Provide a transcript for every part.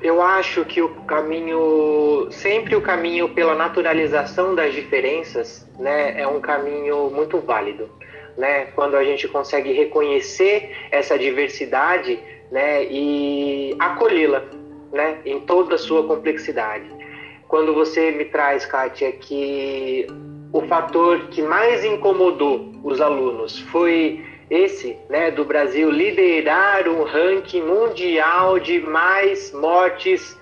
Eu acho que o caminho, sempre o caminho pela naturalização das diferenças, né, é um caminho muito válido, né? Quando a gente consegue reconhecer essa diversidade, né, e acolhê-la, né, em toda a sua complexidade. Quando você me traz, Kátia, que o fator que mais incomodou os alunos foi esse, né, do Brasil liderar um ranking mundial de mais mortes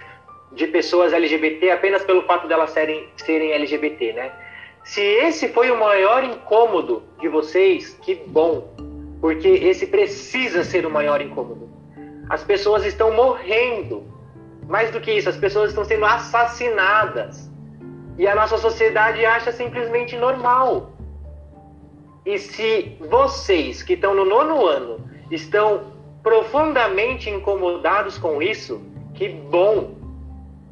de pessoas LGBT apenas pelo fato delas serem, serem LGBT, né? Se esse foi o maior incômodo de vocês, que bom, porque esse precisa ser o maior incômodo. As pessoas estão morrendo. Mais do que isso, as pessoas estão sendo assassinadas. E a nossa sociedade acha simplesmente normal. E se vocês que estão no nono ano estão profundamente incomodados com isso, que bom!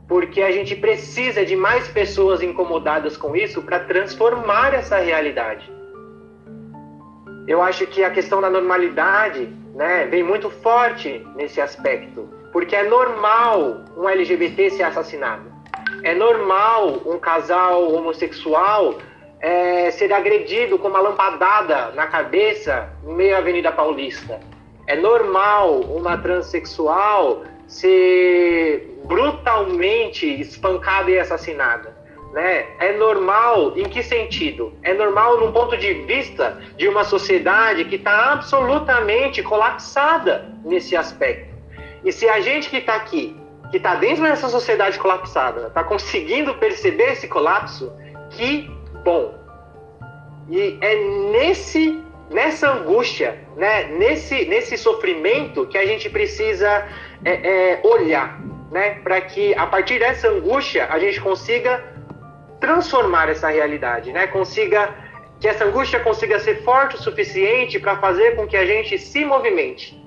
Porque a gente precisa de mais pessoas incomodadas com isso para transformar essa realidade. Eu acho que a questão da normalidade né, vem muito forte nesse aspecto, porque é normal um LGBT ser assassinado. É normal um casal homossexual é, ser agredido com uma lampadada na cabeça no meio da Avenida Paulista. É normal uma transexual ser brutalmente espancada e assassinada. Né? É normal em que sentido? É normal num ponto de vista de uma sociedade que está absolutamente colapsada nesse aspecto. E se a gente que está aqui, que está dentro dessa sociedade colapsada, está conseguindo perceber esse colapso, que bom. E é nesse nessa angústia, né, nesse nesse sofrimento que a gente precisa é, é, olhar, né, para que a partir dessa angústia a gente consiga transformar essa realidade, né, consiga que essa angústia consiga ser forte o suficiente para fazer com que a gente se movimente,